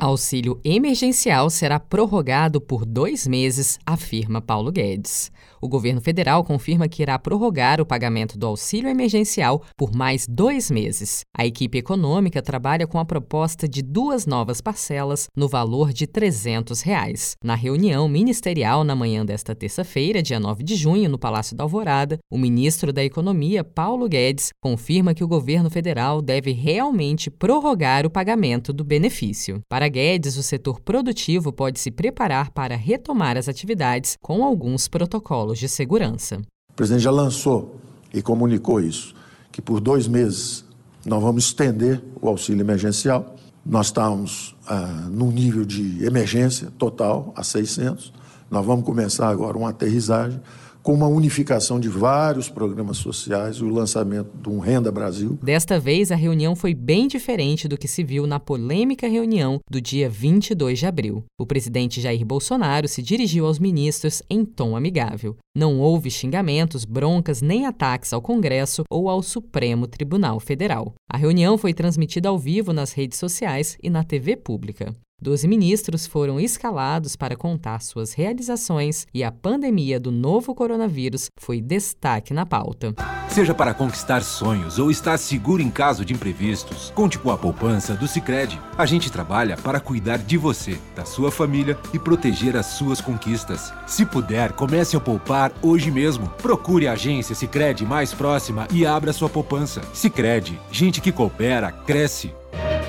Auxílio emergencial será prorrogado por dois meses, afirma Paulo Guedes. O governo federal confirma que irá prorrogar o pagamento do auxílio emergencial por mais dois meses. A equipe econômica trabalha com a proposta de duas novas parcelas no valor de 300 reais. Na reunião ministerial na manhã desta terça-feira, dia 9 de junho, no Palácio da Alvorada, o ministro da Economia, Paulo Guedes, confirma que o governo federal deve realmente prorrogar o pagamento do benefício. Para Guedes, o setor produtivo pode se preparar para retomar as atividades com alguns protocolos de segurança. O presidente já lançou e comunicou isso, que por dois meses nós vamos estender o auxílio emergencial. Nós estamos ah, num nível de emergência total, a 600. Nós vamos começar agora uma aterrissagem com uma unificação de vários programas sociais e o lançamento de um Renda Brasil. Desta vez, a reunião foi bem diferente do que se viu na polêmica reunião do dia 22 de abril. O presidente Jair Bolsonaro se dirigiu aos ministros em tom amigável. Não houve xingamentos, broncas nem ataques ao Congresso ou ao Supremo Tribunal Federal. A reunião foi transmitida ao vivo nas redes sociais e na TV pública. Doze ministros foram escalados para contar suas realizações e a pandemia do novo coronavírus foi destaque na pauta. Seja para conquistar sonhos ou estar seguro em caso de imprevistos, conte com a poupança do Sicredi. A gente trabalha para cuidar de você, da sua família e proteger as suas conquistas. Se puder, comece a poupar hoje mesmo. Procure a agência Sicredi mais próxima e abra sua poupança. Sicredi, gente que coopera cresce